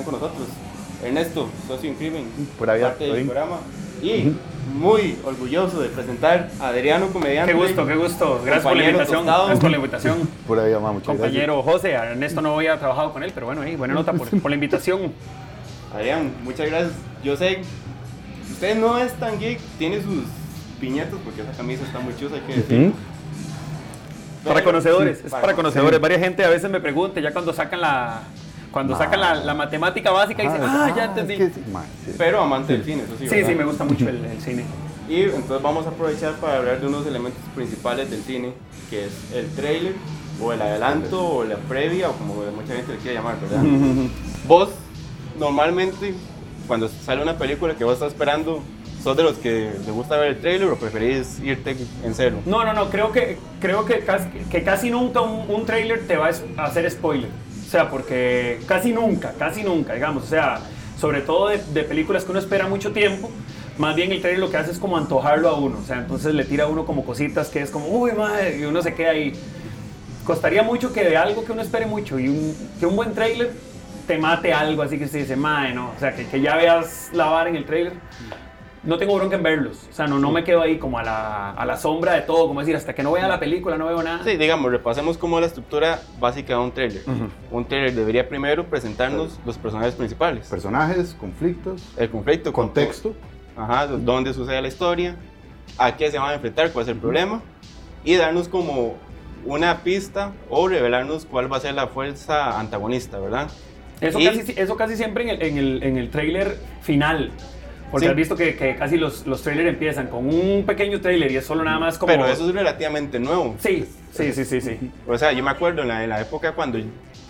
Están con nosotros. Ernesto, socio en crimen, vida, parte de todo bien. Gikorama. Y muy orgulloso de presentar a Adriano Comediante. Qué gusto, qué gusto. Gracias por la Compañero invitación. tostado. Gracias por la invitación. Pura vida, mamá, muchas Compañero José, Ernesto no había trabajado con él, pero bueno, ahí, buena nota por, por la invitación. Adrián, muchas gracias. Yo sé, usted no es tan geek, tiene sus piñetas porque esa camisa está muy chusa, hay que decir. Para conocedores, sí, es para conocedores. Varias gente a veces me pregunta, ya cuando sacan la, cuando sacan la, la matemática básica, dicen, ah, ya entendí. es que sí, ma, sí. Pero amante del cine, eso sí. Sí, ¿verdad? sí, me gusta mucho el, el cine. Y entonces vamos a aprovechar para hablar de unos elementos principales del cine, que es el trailer, o el adelanto, o la previa, o como mucha gente le quiere llamar, ¿verdad? vos, normalmente, cuando sale una película que vos estás esperando, ¿sos de los que le gusta ver el trailer o preferís irte en cero? No, no, no, creo que, creo que, casi, que casi nunca un, un trailer te va a hacer spoiler. O sea, porque casi nunca, casi nunca, digamos. O sea, sobre todo de, películas que uno espera mucho tiempo, más bien el trailer lo que hace es como antojarlo a uno. O sea, entonces le tira a uno como cositas que es como, uy, madre, y uno se queda ahí. Costaría mucho que de algo que uno espere mucho y un, que un buen trailer te mate algo así que se dice, madre, no. O sea, que, que ya veas la vara en el trailer no tengo bronca en verlos. O sea, no, no me quedo ahí como a la, a la sombra de todo, como decir, hasta que no vea la película no veo nada. Sí, digamos, repasemos como la estructura básica de un trailer. Un trailer debería primero presentarnos los personajes principales. Personajes, conflictos, El conflicto, con- contexto. Ajá, dónde sucede la historia, a qué se van a enfrentar, cuál es el problema, y darnos como una pista o revelarnos cuál va a ser la fuerza antagonista, ¿verdad? Eso, Y- casi, eso casi siempre en el, en el, en el trailer final. Porque Sí. has visto que, que casi los, los trailers empiezan con un pequeño trailer y es solo nada más como... Pero eso es relativamente nuevo. Sí, sí, sí, sí, sí. O sea, yo me acuerdo en la, en la época cuando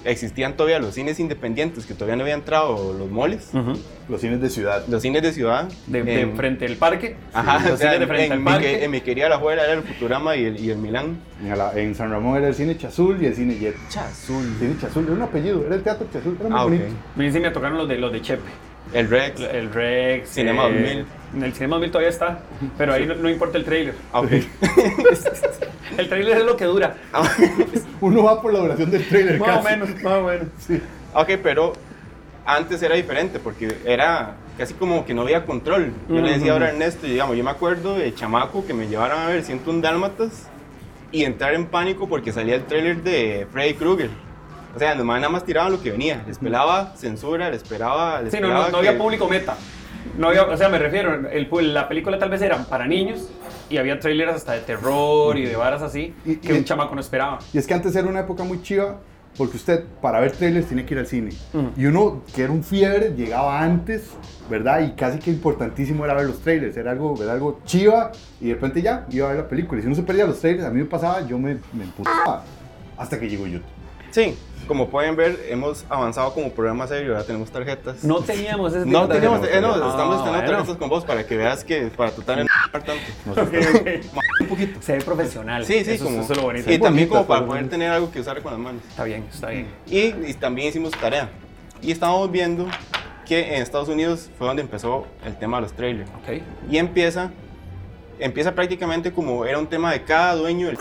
existían todavía los cines independientes, que todavía no habían entrado los moles, Ujú. Los cines de ciudad. los cines de ciudad. de, de en- frente al parque. Ajá, los o sea, cines de en, frente en al parque. que- en mi querida la fuera era el Futurama y el, y el Milán. En, la- en San Ramón era el cine Chazul y el cine Jet. Chazul. El cine Chazul era un apellido, era el teatro Chazul, era muy Ah, ok. bonito. A mí sí me tocaron los de, los de Chepe. El Rex. El Rex. Cinema 2000. En el Cinema 2000 todavía está, pero ahí no, no importa el trailer. Ah, ok. El trailer es lo que dura. Uno va por la duración del trailer Más o casi. menos, más o menos. Sí. Ok, pero antes era diferente porque era casi como que no había control. Yo le decía ahora a Ernesto, y digamos, yo me acuerdo de chamaco que me llevaron a ver 101 Dálmatas y entrar en pánico porque salía el tráiler de Freddy Krueger. O sea, los manes nada más tiraban lo que venía. Les pelaba censura, les pelaba... les Sí, no, pelaba no, no había que- público meta. No había, o sea, me refiero, el, la película tal vez era para niños y había trailers hasta de terror y de varas así Y- que y- un chamaco no esperaba. Y es que antes era una época muy chiva porque usted para ver trailers tenía que ir al cine. Ujú. Y uno que era un fiebre llegaba antes, ¿verdad? Y casi que importantísimo era ver los trailers. Era algo, era algo chiva y de repente ya iba a ver la película. Y si uno se perdía los trailers, a mí me pasaba, yo me, me emputaba hasta que llegó YouTube. Sí, como pueden ver, hemos avanzado como programa serio, ahora tenemos tarjetas. No teníamos ese No tipo de- teníamos, eh, no, estamos estrenando bueno. tarjetas con vos para que veas que para de no tanto. Un poquito. Se ve profesional. Sí, sí, eso, como. eso es lo bonito. y también como para poder tener algo que usar con las manos. Está bien, está bien. Y, y también hicimos tarea. Y estábamos viendo que en Estados Unidos fue donde empezó el tema de los trailers. Y empieza, empieza prácticamente como era un tema de cada dueño del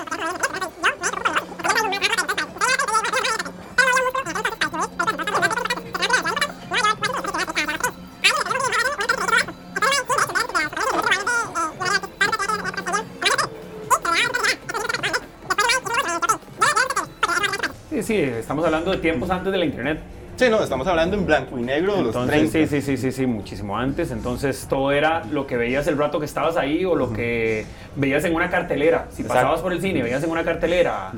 Sí, sí, estamos hablando de tiempos antes de la internet. Sí, no, estamos hablando en blanco y negro de los Entonces, 30. sí, sí, sí, sí, sí, muchísimo antes. Entonces, todo era lo que veías el rato que estabas ahí o lo que veías en una cartelera. Si Exacto. pasabas por el cine, veías en una cartelera.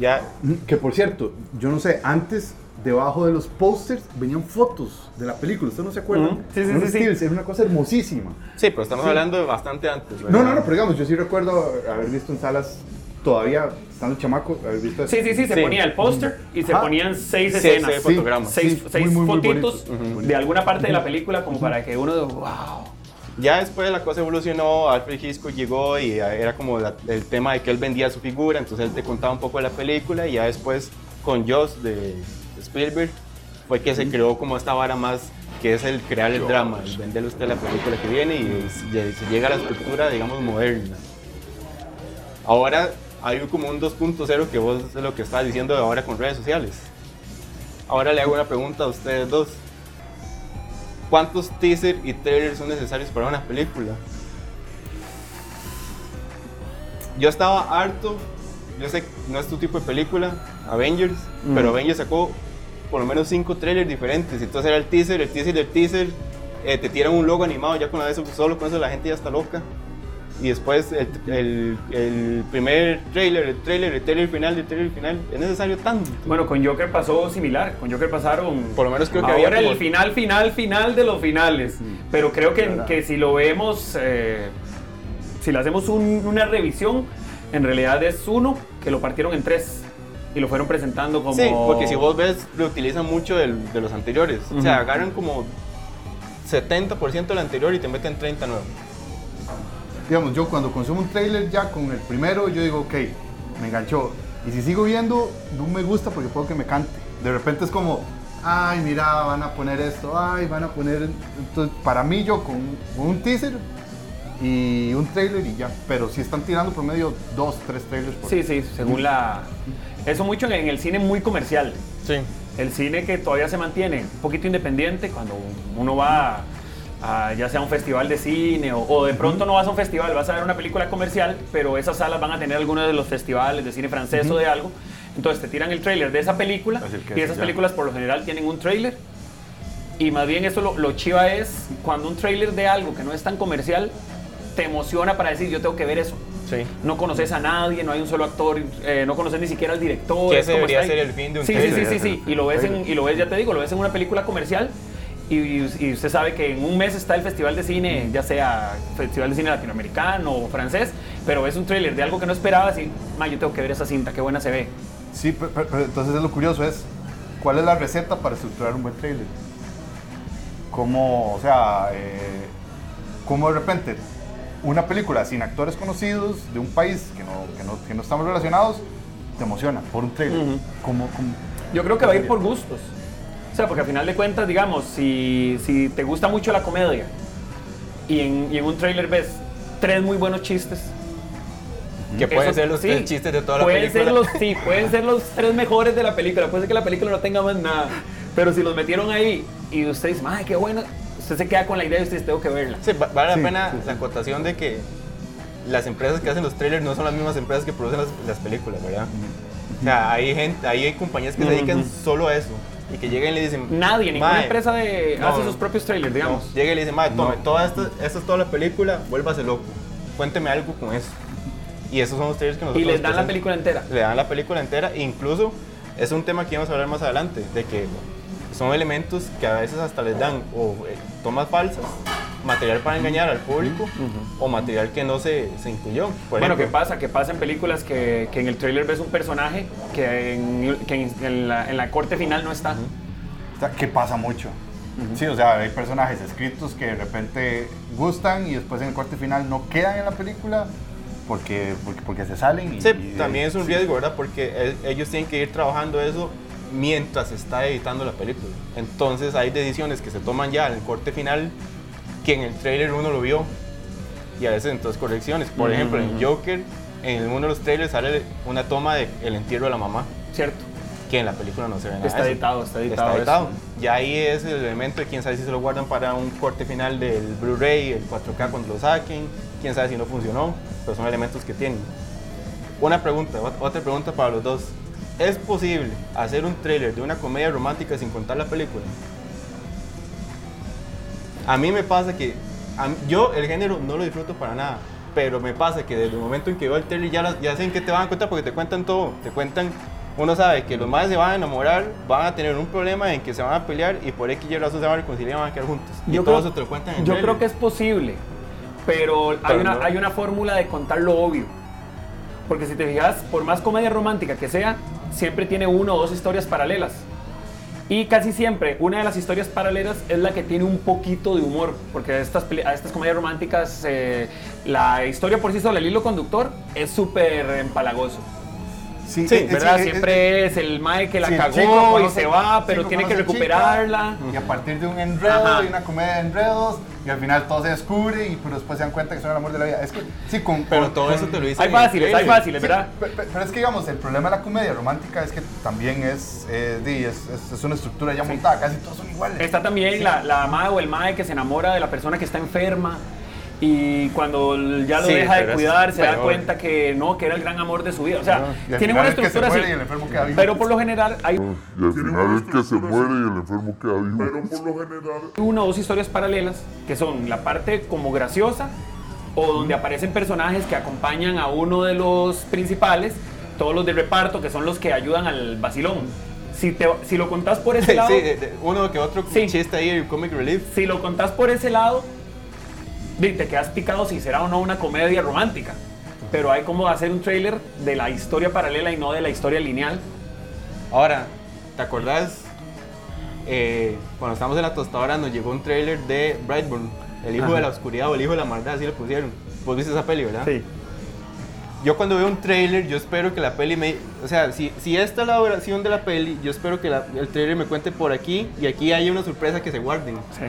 Ya, Que por cierto, yo no sé, antes debajo de los pósters venían fotos de la película. ¿Ustedes no se acuerdan? Ujú. Sí, sí, sí, sí. stickers, Era una cosa hermosísima. Sí, pero estamos Sí. hablando de bastante antes. ¿verdad? No, no, no, pero digamos, yo sí recuerdo haber visto en salas todavía, estando chamaco, haber visto eso. Sí, sí, sí, se Sí. ponía el póster y se Ajá. ponían seis Sí, escenas. sí, fotogramas. Seis, Sí, seis muy, muy, muy fotitos bonito. de alguna parte de la película como para que uno, wow. Ya después la cosa evolucionó, Alfred Hitchcock llegó y era como la- el tema de que él vendía su figura, entonces él te contaba un poco de la película y ya después con Joss de Spielberg fue que se creó como esta vara más que es el crear el drama, el venderle a usted la película que viene y se llega a la estructura, digamos, moderna. Ahora hay como un 2.0 que vos es lo que estás diciendo ahora con redes sociales. Ahora le hago una pregunta a ustedes dos. ¿Cuántos teaser y trailers son necesarios para una película? Yo estaba harto, yo sé que no es tu tipo de película, Avengers, pero Avengers sacó por lo menos cinco trailers diferentes. Entonces era el teaser, el teaser del teaser, eh, te tiran un logo animado, ya con eso, solo con eso la gente ya está loca. Y después el, el- el primer trailer, el trailer, el trailer final, el trailer final, es necesario tanto. Bueno, con Joker pasó similar. Con Joker pasaron. Por lo menos creo que ahora había como- el final, final, final de los finales. Pero creo que, que si lo vemos, eh, si le hacemos un- una revisión, en realidad es uno que lo partieron en tres y lo fueron presentando como. Sí, porque si vos ves, lo utilizan mucho del- de los anteriores. O sea, agarran como 70% del anterior y te meten 30 nuevos. Digamos, yo cuando consumo un trailer ya con el primero, yo digo, ok, me enganchó. Y si sigo viendo, no me gusta porque puedo que me cante. De repente es como, ay, mira, van a poner esto, ay, van a poner... Entonces, para mí yo con, con un teaser y un trailer y ya. Pero si están tirando promedio dos, tres trailers por Sí, sí, según la. Eso mucho en, en el cine muy comercial. Sí. El cine que todavía se mantiene un poquito independiente cuando uno va a, ya sea un festival de cine o, o de pronto no vas a un festival, vas a ver una película comercial, pero esas salas van a tener algunos de los festivales de cine francés o de algo. Entonces te tiran el tráiler de esa película y esas películas por lo general tienen un tráiler. Y más bien eso lo, lo chiva es cuando un tráiler de algo que no es tan comercial te emociona para decir yo tengo que ver eso. Sí. No conoces a nadie, no hay un solo actor, eh, no conoces ni siquiera al director. Que es ese debería ser el fin de un sí, sí, trailer. sí, sí, sí. Y lo ves en, y lo ves, ya te digo, lo ves en una película comercial y, y usted sabe que en un mes está el festival de cine, ya sea festival de cine latinoamericano o francés, pero ves un tráiler de algo que no esperabas y, ma, yo tengo que ver esa cinta, qué buena se ve. Sí, pero, pero- entonces es lo curioso es, ¿cuál es la receta para estructurar un buen trailer? ¿Cómo, o sea, eh, cómo de repente una película sin actores conocidos de un país que no, que no, que no estamos relacionados te emociona por un. ¿Cómo- cómo- Yo creo que va a ir por gustos. O sea, porque al final de cuentas, digamos, si, si te gusta mucho la comedia y en, y en un tráiler ves tres muy buenos chistes, Que pueden Eso- ser los sí, tres chistes de toda la pueden película. Ser los, sí, pueden ser los tres mejores de la película. Puede ser que la película no tenga más nada. Pero si los metieron ahí y usted dice, ¡ay, qué bueno! Usted se queda con la idea y usted dice, tengo que verla. Sí, va- vale Sí, la pena la acotación de que las empresas que hacen los trailers no son las mismas empresas que producen las, las películas, ¿verdad? O sea, hay gente, hay compañías que se dedican solo a eso y que llegan y le dicen Nadie, ninguna "Mae, empresa de, no, hace sus propios trailers, digamos. No, llega y le dice, madre, tome, toda esta, esta es toda la película, vuélvase loco. Cuénteme algo con eso. Y esos son los trailers que y nosotros les dan la película entera. Le dan la película entera, e incluso es un tema que vamos a hablar más adelante, de que son elementos que a veces hasta les dan o eh, tomas falsas, material para engañar al público o material que no se, se incluyó. Por bueno, ¿qué pasa? Que pasa en películas que, que en el trailer ves un personaje que en, que en- en la, en la corte final no está. o sea, que pasa mucho? Sí, o sea, hay personajes escritos que de repente gustan y después en el corte final no quedan en la película porque, porque, porque se salen. Y, Sí, y- también es un sí. riesgo, ¿verdad? Porque ellos tienen que ir trabajando eso mientras se está editando la película. Entonces hay decisiones que se toman ya en el corte final que en el trailer uno lo vio y a veces entonces correcciones. Por Ujú, ejemplo, en. Joker, en uno de los trailers sale una toma del entierro de la mamá, ¿Cierto? que en la película no se ve nada. Está de editado, está editado. Está editado. Ya ahí es el elemento de quién sabe si se lo guardan para un corte final del Blu-ray, el 4K cuando lo saquen, quién sabe si no funcionó, pero son elementos que tienen. Una pregunta, ot- otra pregunta para los dos. ¿Es posible hacer un tráiler de una comedia romántica sin contar la película? A mí me pasa que mí- yo el género no lo disfruto para nada, pero me pasa que desde el momento en que veo el tráiler ya, las- ya sé en qué te van a contar porque te cuentan todo, te cuentan uno sabe que los madres se van a enamorar, van a tener un problema en que se van a pelear y por X y razón se van a reconciliar y van a quedar juntos. y Yo todo creo- eso te lo cuentan en Yo trailer. creo que es posible, pero, hay, Pero una, no. hay una fórmula de contar lo obvio. Porque si te fijas, por más comedia romántica que sea, siempre tiene una o dos historias paralelas. Y casi siempre una de las historias paralelas es la que tiene un poquito de humor, porque a estas, a estas comedias románticas eh, la historia por sí sola, el hilo conductor, es súper empalagoso. Sí, Sí, eh, ¿Verdad? sí, eh, Siempre eh, es el mae que la sí, cagó chico y se va, pero tiene que chica, recuperarla. Y a partir de un enredo Ajá. y una comedia de enredos, y al final todo se descubre, y pero después se dan cuenta que son el amor de la vida. Es que, sí, con. Pero con- todo con- eso te lo dice Hay fáciles, hay fáciles, Sí, ¿verdad? pe- pe- pero es que, digamos, el problema de la comedia romántica es que también es, eh, di, es, es- es una estructura ya montada, casi todos son iguales. Está también la, la mae o el mae que se enamora de la persona que está enferma y cuando ya lo Sí, deja de es cuidar se da peor. cuenta que no, que era el gran amor de su vida. O sea, tienen final una que estructura muere así. y el enfermo queda vivo. Pero por lo general hay Y al final el que se muere y el enfermo queda vivo. Pero por lo general. una o dos historias paralelas que son la parte como graciosa o donde aparecen personajes que acompañan a uno de los principales, todos los de reparto que son los que ayudan al vacilón. Si, te, si lo contás por ese Sí, lado, sí, de- uno que otro Sí. chiste ahí, el comic relief. si lo contás por ese lado, te quedas picado si será o no una comedia romántica. Pero hay como hacer un trailer de la historia paralela y no de la historia lineal. Ahora, ¿te acordás? Eh, cuando estábamos en la tostadora nos llegó un trailer de Brightburn, el hijo Ajá. de la oscuridad o el hijo de la maldad, así le pusieron. Vos viste esa peli, ¿verdad? Yo cuando veo un trailer, yo espero que la peli me... O sea, si, si esta es la duración de la peli, yo espero que la- el trailer me cuente por aquí y aquí hay una sorpresa que se guarden. Sí.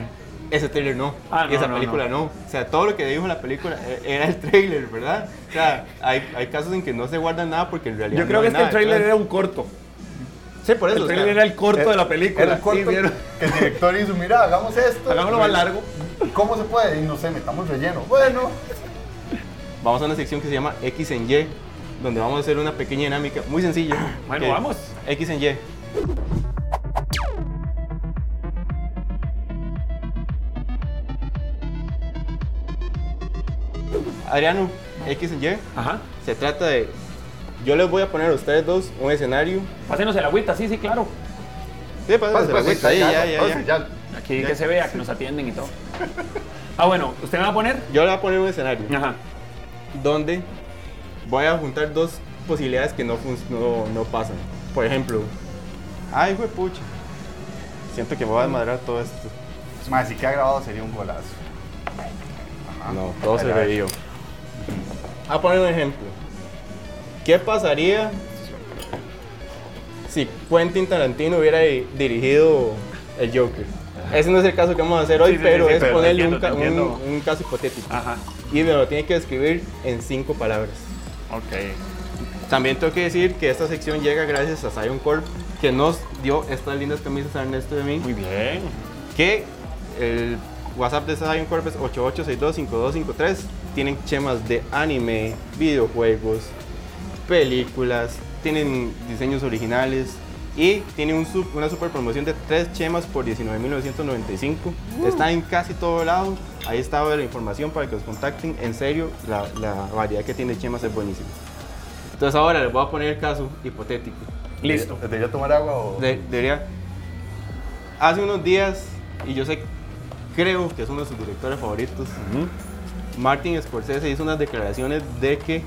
Ese trailer no. Ah, y no, esa no, película no. O sea, todo lo que dijo en la película eh, era el trailer, ¿verdad? O sea, hay, hay casos en que no se guardan nada porque en realidad Yo creo no que hay es que el nada trailer detrás. era un corto. Sí, por eso. El o sea, trailer era el corto de la película. Era el corto Sí, que el director hizo, mira, hagamos esto. Hagámoslo más largo. ¿Cómo se puede? Y no sé, metamos relleno. Bueno, Vamos a una sección que se llama X en Y, donde vamos a hacer una pequeña dinámica muy sencilla. Bueno, vamos. X en Y. Adriano, X en Y, Ajá. se trata de... Yo les voy a poner a ustedes dos un escenario. Pásenos el agüita, sí, sí, claro. Sí, pásense la vuelta, ahí, ya, ya, ya. ya. Aquí que se vea, que nos atienden y todo. Ah, bueno, ¿usted me va a poner? Yo le voy a poner un escenario Ajá. donde voy a juntar dos posibilidades que no, no, no pasan. Por ejemplo, ay, güey, pucha. Siento que me voy a desmadrar todo esto. Más, si queda grabado sería un golazo. No, todo se revió. A poner un ejemplo. ¿Qué pasaría si Quentin Tarantino hubiera di- dirigido el Joker? Ese no es el caso que vamos a hacer hoy, Sí, pero sí, sí, es ponerle un, caso hipotético. Ajá. Y me lo tiene que describir en cinco palabras. Ok. También tengo que decir que esta sección llega gracias a Zion Corp, que nos dio estas lindas camisas a Ernesto a mí. Muy bien. Que el WhatsApp de Zion Corp es 88625253. Tienen chemas de anime, videojuegos, películas, tienen diseños originales y tienen un sup- una super promoción de 3 chemas por 19.995. Está en casi todo lado. Ahí está la información para que os contacten. En serio, la, la variedad que tiene chemas es buenísima. Entonces ahora les voy a poner el caso hipotético. Listo. ¿Debería tomar agua o.? De- debería. Hace unos días, y yo sé, creo que es uno de sus directores favoritos, Martin Scorsese hizo unas declaraciones de que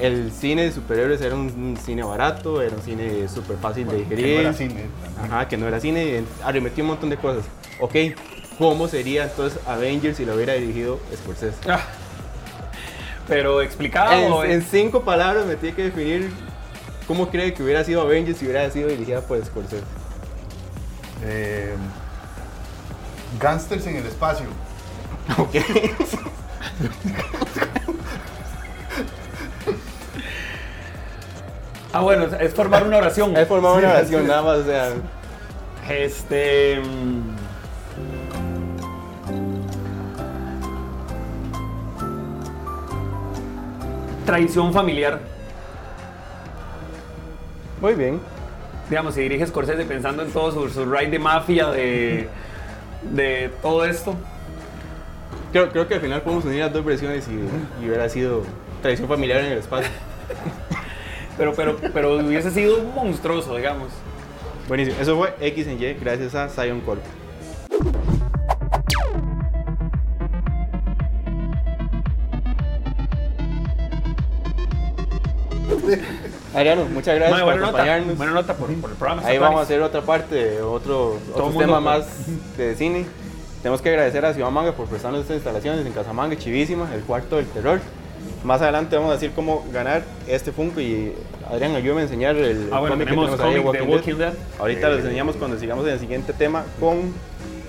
el cine de superhéroes era un, cine barato, era un cine súper fácil de Que no digerir. era cine. Ajá, que no era cine, arremetió un montón de cosas. Ok, ¿cómo sería entonces Avengers si lo hubiera dirigido Scorsese? Ah. Pero explicado. En cinco palabras me tiene que definir cómo cree que hubiera sido Avengers si hubiera sido dirigida por Scorsese. Eh, Gangsters en el espacio. Ok. Ah, bueno, es formar una oración. Formado Sí, una oración nada más, o sea, Este. mm, Tradición familiar. muy bien. Digamos, si dirige Scorsese pensando en todo su, su ride de mafia, de, de todo esto. Creo, creo que al final podemos unir las dos versiones y, y hubiera sido tradición familiar en el espacio. pero, pero, pero hubiese sido monstruoso, digamos. Buenísimo. Eso fue X en Y gracias a Zion Corp. Adriano, muchas gracias por buena nota, acompañarnos. buena nota por, por el programa. Ahí vamos a hacer otra parte, otro, otro tema más de cine. Tenemos que agradecer a Ciudad Manga por prestarnos estas instalaciones en Casamanga, chivísima, el cuarto del terror. Más adelante vamos a decir cómo ganar este Funko y Adrián, ayúdame a enseñar el Ah, bueno, cómic que tenemos ahí cómic de Walking Dead. Walking Dead. Ahorita lo enseñamos cuando sigamos en el siguiente tema con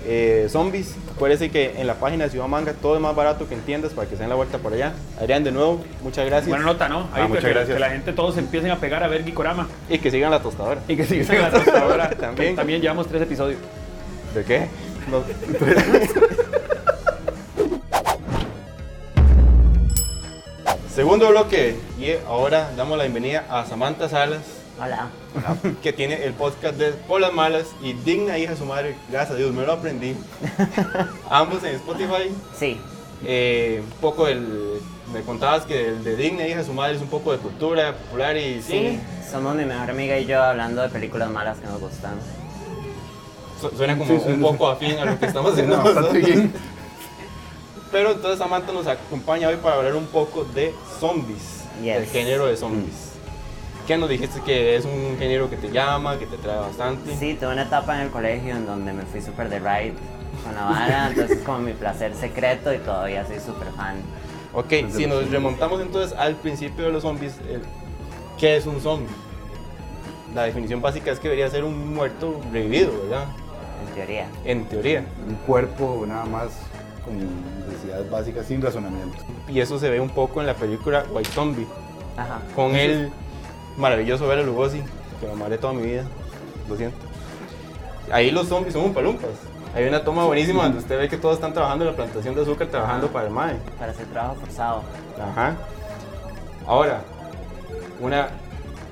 eh, zombies. Acuérdense que en la página de Ciudad Manga todo es más barato que en tiendas para que se den la vuelta por allá. Adrián, de nuevo, muchas gracias. Buena nota, ¿no? Ahí Ah, muchas que, gracias. que la gente todos empiecen a pegar a ver Gikorama. Y que sigan la tostadora. Y que sigan la tostadora. También. También llevamos tres episodios. ¿De qué? No. Segundo bloque y ahora damos la bienvenida a Samantha Salas, Hola. que tiene el podcast de Por las Malas y Digna Hija de su Madre, gracias a Dios, me lo aprendí. Ambos en Spotify. Sí, Eh, un poco el... Me contabas que el de Digna Hija de su Madre es un poco de cultura popular y sí. cine. Somos mi mejor amiga y yo hablando de películas malas que nos gustan. Su- Suena como Sí, un suena- poco afín a lo que estamos haciendo Bastante nosotros. bien. Pero entonces Samantha nos acompaña hoy para hablar un poco de zombies, Yes. el género de zombies. ¿Qué nos dijiste que es un género que te llama, que te trae bastante? Sí, tuve una etapa en el colegio en donde me fui súper de ride con la vara, entonces es como mi placer secreto y todavía soy súper fan. Ok, si nos remontamos entonces al principio de los zombies, ¿qué es un zombie? La definición básica es que debería ser un muerto revivido, ¿verdad? En teoría. En teoría. Un cuerpo nada más con necesidades básicas sin razonamiento. Y eso se ve un poco en la película White Zombie, Ajá. con el maravilloso Bela Lugosi, que me amaré toda mi vida, lo siento. Ahí los zombies son un palumpas. Hay una toma buenísima donde usted ve que todos están trabajando en la plantación de azúcar, trabajando para el MAE. Para hacer trabajo forzado. Ajá. Ahora, una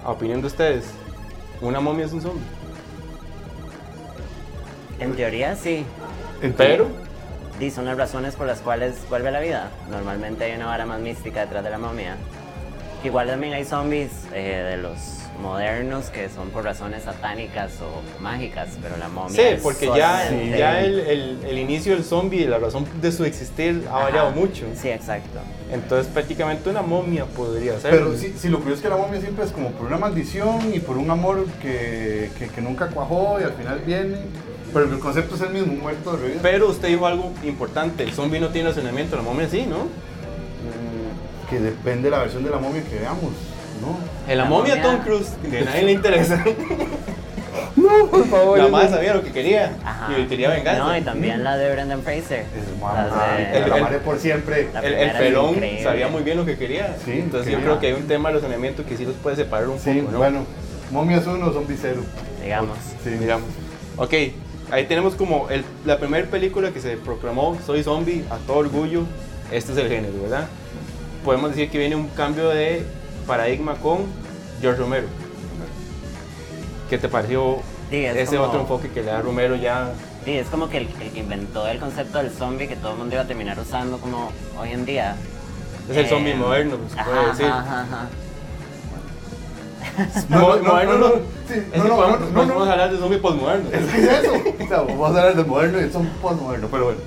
opinión de ustedes. ¿Una momia es un zombie? En teoría sí. Pero, Y son las razones por las cuales vuelve a la vida. Normalmente hay una vara más mística detrás de la momia. Igual también hay zombies eh, de los modernos que son por razones satánicas o mágicas, pero la momia sí, es porque ya, solamente- ya el, el- el inicio del zombie, la razón de su existir ha Ajá. variado mucho. Sí, exacto. Entonces, prácticamente una momia podría ser. Pero sí, sí, lo curioso es que la momia siempre es como por una maldición y por un amor que, que, que nunca cuajó y al final viene. Pero el concepto es el mismo, un muerto de revivir. Pero usted dijo algo importante: el zombie no tiene razonamiento, la momia sí, ¿no? Mm, Que depende de la versión de la momia que veamos, ¿no? En la, La momia, momia- Tom Cruise, que a nadie le interesa. No, por favor. La madre sabía lo que quería Ajá. y quería venganza. No, y también la de Brendan Fraser. Es mamá, de- el- la el- por siempre. El, el pelón sabía muy bien lo que quería. Sí, Entonces yo creo que hay un tema de razonamiento que sí los puede separar un Sí, poco, ¿no? bueno, momias uno, zombies cero. digamos. Sí, Digamos. Ok, ahí tenemos como el- la primera película que se proclamó Soy Zombie a todo orgullo. Este es el género, ¿verdad? Podemos decir que viene un cambio de paradigma con George Romero. ¿Qué te pareció Sí, es ese como- otro enfoque que le da Romero ya? Sí, es como que el, el que inventó el concepto del zombie que todo el mundo iba a terminar usando como hoy en día. Es el Eh, zombie moderno, se ajá, puede decir. Ajá, ajá. Mo- moderno no. sí, Es no, no, no, no, podemos no. hablar de zombie postmoderno. Es que es eso. O sea, vamos a hablar del moderno y son postmoderno, pero bueno.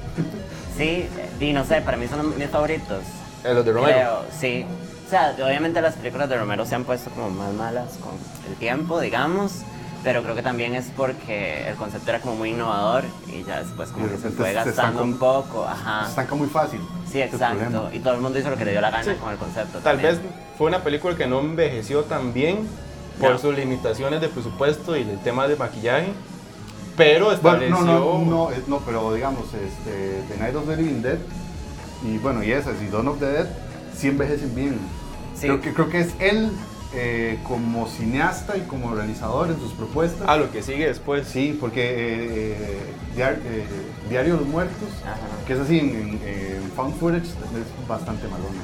Sí, y no sé, para mí son mis favoritos. Eh, los de Romero. Creo, sí. O sea, obviamente las películas de Romero se han puesto como más malas con el tiempo, digamos. Pero creo que también es porque el concepto era como muy innovador y ya después como que se fue gastando un poco. Ajá. Se estanca muy fácil. Sí, Es el exacto. Y todo el mundo hizo lo que le dio la gana Sí. con el concepto. Tal también. vez fue una película que no envejeció tan bien por No. sus limitaciones de presupuesto y el tema de maquillaje, pero Bueno, estableció... no, no, no, es- no, pero digamos, este, The Night of the Living Dead y bueno, y esas, y Dawn of the Dead, sí envejecen bien. Sí. Creo, que, creo que es él eh, como cineasta y como realizador en sus propuestas. A lo que sigue después. Sí, porque eh, eh, Diar- eh, Diario de los Muertos, Ajá. que es así en, Found Footage, es bastante malona.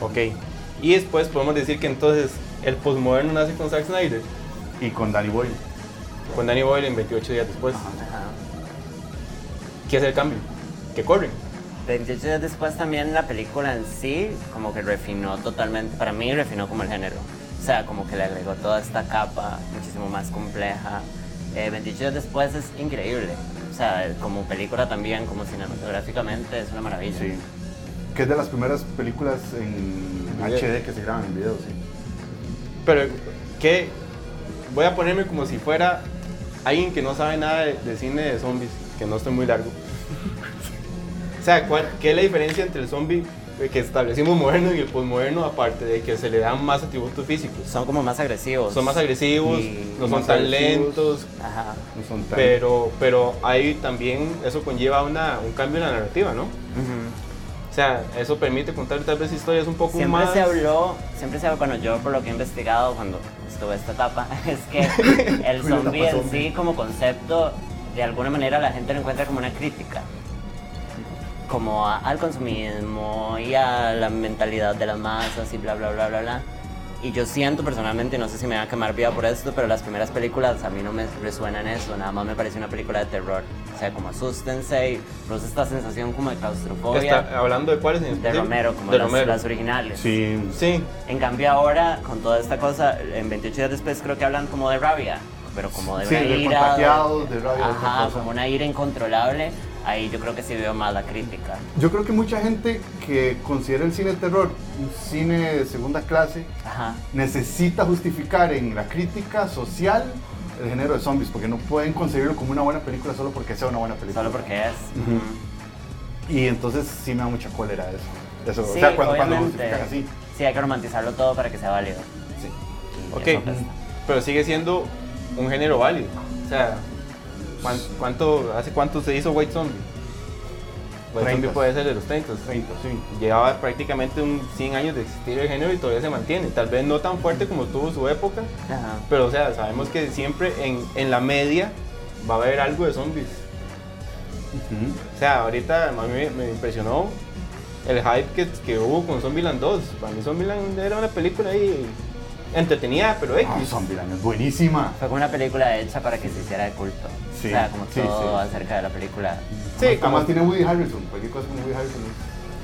Ok. Y después podemos decir que entonces el postmoderno nace con Zack Snyder, Y con Danny Boyle. con Danny Boyle en 28 días después. Ajá. ¿Qué es el cambio? Que corren. 28 días después también la película en sí como que refinó totalmente, para mí refinó como el género. O sea, como que le agregó toda esta capa muchísimo más compleja. Eh, 28 días después es increíble. O sea, como película también, como cinematográficamente, es una maravilla. Sí. Que es de las primeras películas en. HD que se graban en video, sí. Pero, ¿qué? Voy a ponerme como si fuera alguien que no sabe nada de, de cine de zombies, que no estoy muy largo. O sea, ¿cuál- ¿qué es la diferencia entre el zombie que establecimos moderno y el postmoderno, aparte de que se le dan más atributos físicos? Son como más agresivos. Son más agresivos, Y no son tan agresivos. lentos, Ajá. No son tan... pero, pero ahí también eso conlleva una, un cambio en la narrativa, ¿no? O sea, eso permite contar tal vez historias un poco Siempre más... se habló, siempre se bueno, yo por lo que he investigado cuando estuve esta etapa, es que el zombie en sí como concepto, de alguna manera la gente lo encuentra como una crítica. Como a- al consumismo y a la mentalidad de las masas y bla, bla, bla, bla, bla. Y yo siento personalmente, no sé si me va a quemar viva por esto, pero las primeras películas a mí no me resuenan eso, nada más me parece una película de terror. O sea, como asústense y produce esta sensación como de claustrofobia Está hablando de cuáles en de? Romero, como de las, Romero. las originales. Sí. Sí, En cambio ahora, con toda esta cosa, en 28 días después creo que hablan como de rabia, pero como de Sí, una de ira. de rabia, de otra Ajá, como una ira incontrolable. Ahí yo creo que sí veo más la crítica. Yo creo que mucha gente que considera el cine de terror un cine de segunda clase Ajá. necesita justificar en la crítica social el género de zombies, porque no pueden concebirlo como una buena película solo porque sea una buena película. Solo porque es. Ujú. Y entonces sí me da mucha cólera eso. eso. Sí, o sea, cuando, cuando justifican así. Sí, hay que romantizarlo todo para que sea válido. Sí. Y Ok, pero sigue siendo un género válido. O sea, ¿cuán- ¿cuánto, ¿hace cuánto se hizo White Zombie? White 30. Zombie puede ser de los 30. 30, sí. Llevaba prácticamente un 100 años de existir el género y todavía se mantiene. Tal vez no tan fuerte como tuvo su época, Ajá. pero o sea, sabemos que siempre en, en la media va a haber algo de zombies. O sea, ahorita a mí me, me impresionó el hype que, que hubo con Zombieland 2. Para mí Zombieland era una película ahí entretenida, pero X. Ah, Zombieland es buenísima. Fue como una película hecha para que se hiciera de culto. Sí, o sea, como sí, todo sí. acerca de la película. Sí, Además como tiene Woody Harrelson. Cualquier cosa con Woody Harrelson.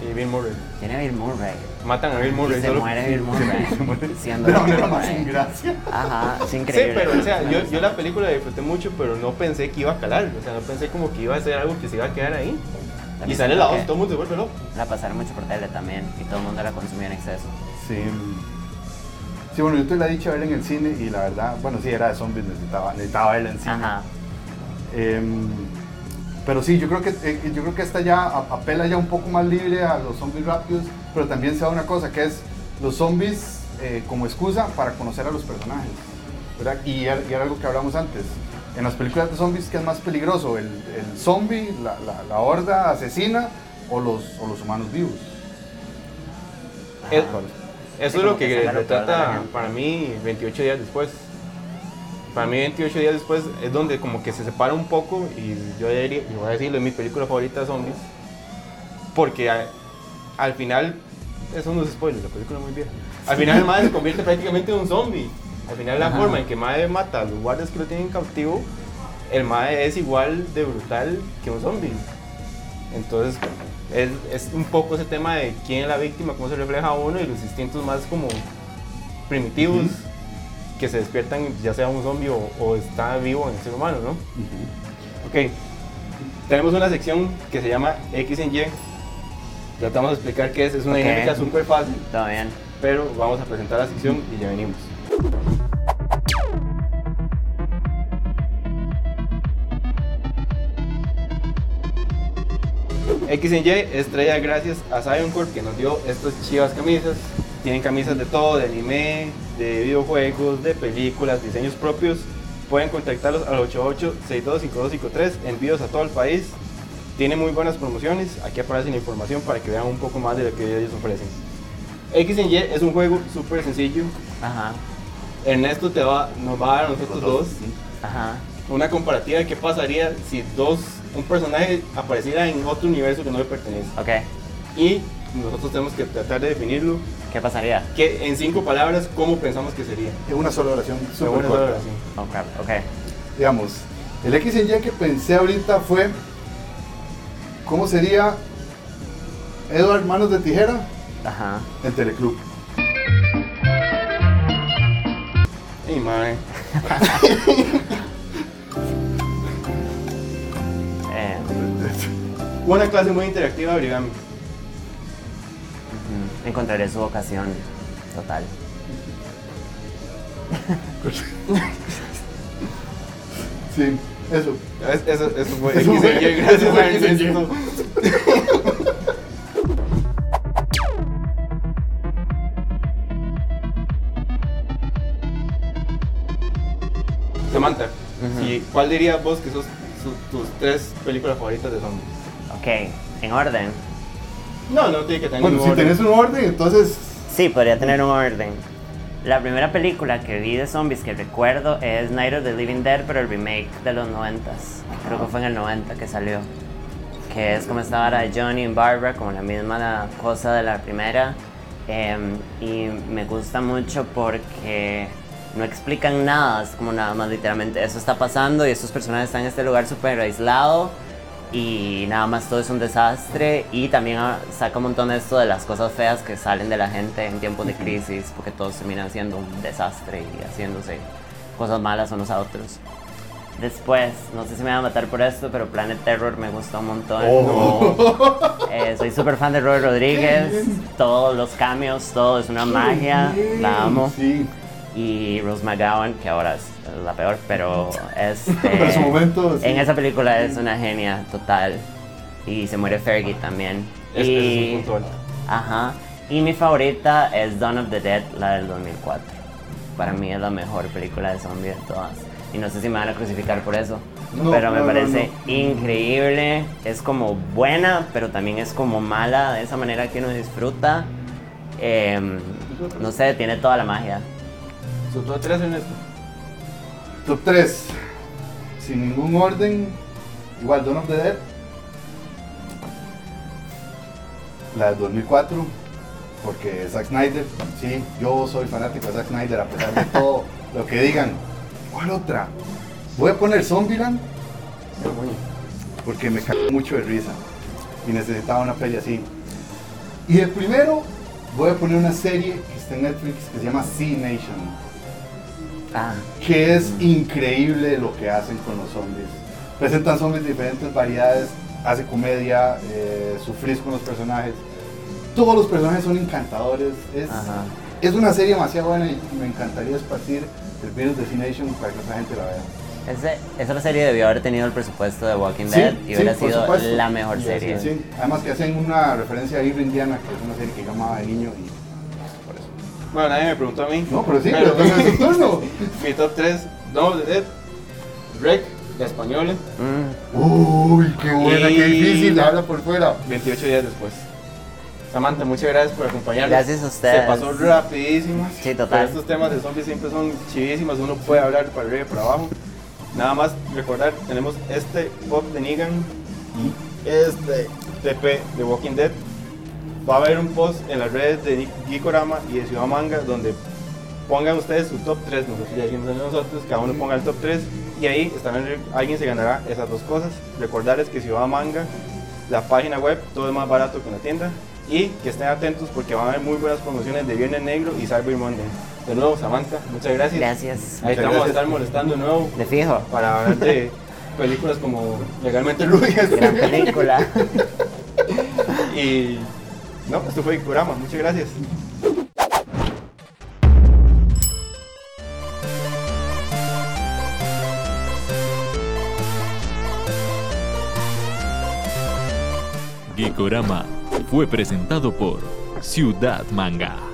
Y Bill Murray. Tiene a Bill Murray. Matan a Bill Murray y se solo. muere Bill Murray. siendo De la manera más sin gracia. Ajá, es Sí, increíble. pero o sea, yo, yo la película la disfruté mucho, pero no pensé que iba a calar. O sea, no pensé como que iba a ser algo que se iba a quedar ahí. Y También sale siento la voz, todo el mundo se vuelve loco. La pasaron mucho por tele también y todo el mundo la consumía en exceso. Sí. Sí, bueno, yo tuve la dicha de verla en el cine y la verdad, bueno, sí, era de zombies, necesitaba, necesitaba verla en cine. Ajá. Em, pero sí, yo creo que eh, yo creo que esta ya apela ya un poco más libre a los zombies rápidos, pero también se da una cosa que es los zombies eh, como excusa para conocer a los personajes, ¿verdad? Y, era- y era algo que hablamos antes. En las películas de zombies, ¿qué es más peligroso? ¿El, el zombie, la, la- la horda asesina o los, o los humanos vivos? Ajá. Eso es lo que que gente. para mí 28 días después. Para mí 28 días después es donde como que se separa un poco y yo diría, y voy a decirlo, es mi película favorita zombies. Porque a- al final, eso no es spoiler, la película es muy vieja. Al final el madre se convierte prácticamente en un zombie. Al final la Ajá. forma en que madre mata a los guardias que lo tienen cautivo, el madre es igual de brutal que un zombie. Entonces es, es un poco ese tema de quién es la víctima, cómo se refleja a uno y los instintos más como primitivos que se despiertan ya sea un zombie o, o está vivo en el ser humano, ¿no? Ok, tenemos una sección que se llama X en Y. Tratamos de explicar qué es, es una dinámica súper fácil, Todo bien. pero vamos a presentar la sección y ya venimos. X Y es traída gracias a Zion Corp que nos dio estas chivas camisas. Tienen camisas de todo, de anime, de videojuegos, de películas, diseños propios. Pueden contactarlos al 88625253, envíos a todo el país. Tienen muy buenas promociones. Aquí aparece la información para que vean un poco más de lo que ellos ofrecen. X Y es un juego súper sencillo. Ajá. Ernesto te va, nos va a dar a nosotros dos Ajá. una comparativa de qué pasaría si dos, un personaje apareciera en otro universo que no le pertenece. Ok. Y nosotros tenemos que tratar de definirlo, ¿Qué pasaría? que en cinco palabras, cómo pensamos que sería. En una sola oración, súper buena corta. oración. Oh, crap. Ok. digamos, el X en Y que pensé ahorita fue cómo sería Edward Manos de Tijera Ajá. en Teleclub. Ay, mae. Una clase muy interactiva de origami. encontraré su vocación total. Sí, eso. Es- Eso, eso fue Eso fue- gracias a Ernesto. Samantha, ¿y ¿cuál dirías vos que son tus tres películas favoritas de zombies? Ok, en orden. No, no tiene que tener Bueno, ningún si orden. tenés un orden, entonces. Sí, podría tener un orden. La primera película que vi de zombies que recuerdo es Night of the Living Dead, pero el remake de los 90 Creo que fue en el 90 que salió. Que es como esta vara de Johnny y Barbara, como la misma cosa de la primera. Em, y me gusta mucho porque no explican nada, es como nada más literalmente eso está pasando y estos personajes están en este lugar súper aislado y nada más todo es un desastre y también ah, saca un montón de esto de las cosas feas que salen de la gente en tiempos de crisis porque todos terminan siendo un desastre y haciéndose cosas malas unos a otros. Después, no sé si me van a matar por esto, pero Planet Terror me gusta un montón. Eh, soy súper fan de Roy Rodríguez, todos los cambios, todo es una magia, la amo. Sí. Y Rose McGowan, que ahora es la peor, pero este, Pero en su momento, sí. en esa película es una genia total. Y se muere Fergie también. Es, ese es y, un punto alto. Ajá. Y mi favorita es Dawn of the Dead, la del 2004. Para mí es la mejor película de zombies de todas. Y no sé si me van a crucificar por eso. No, pero me no, parece no. increíble. Es como buena, pero también es como mala de esa manera que uno disfruta. Em, no sé, tiene toda la magia. Su top 3 en esto. Top 3. Sin ningún orden. Igual Dawn of the Dead. La del 2004. Porque Zack Snyder. Sí, yo soy fanático de Zack Snyder a pesar de todo lo que digan. ¿Cuál otra? Voy a poner Zombieland. Porque me cago mucho de risa. Y necesitaba una peli así. Y el primero, voy a poner una serie que está en Netflix que se llama Sea Nation Ah, que es increíble lo que hacen con los zombies. Presentan zombies de diferentes variedades, hace comedia, eh, sufrís con los personajes. Todos los personajes son encantadores. Es, Ajá. es una serie demasiado buena y me encantaría esparcir el virus de Nation para que otra gente la vea. ese- esa serie debió haber tenido el presupuesto de Walking Sí, Dead y sí, hubiera sido supuesto. la mejor serie. Sí, además que hacen una referencia a Irving Indiana, que es una serie que yo amaba de niño y. Bueno, nadie me preguntó a mí. No, pero sí, pero es su turno. Mi top 3, Dawn of the Dead, Rec, la española, Mm, Uy, qué buena, Y- qué difícil, habla por fuera. 28 días después. Samantha, muchas gracias por acompañarnos. Gracias a ustedes. Se pasó rapidísimo. Sí, total. Pero estos temas de zombies siempre son chivísimos, uno puede hablar para arriba y para abajo. Nada más recordar, tenemos este pop de Negan y este TP de Walking Dead. Va a haber un post en las redes de Gikorama y de Ciudad Manga donde pongan ustedes su top 3, nosotros ya dijimos nosotros, cada uno ponga el top 3 y ahí estarán, alguien se ganará esas dos cosas. Recordarles que Ciudad Manga, la página web, todo es más barato que en la tienda y que estén atentos porque van a haber muy buenas promociones de Viernes Negro y Cyber Monday. De nuevo, Samantha, muchas gracias. Gracias. Ahí estamos a estar molestando de nuevo De fijo. para hablar de películas como Legalmente Rubias. Gran película. y no, esto fue Gikorama, muchas gracias. Geekorama fue presentado por Ciudad Manga.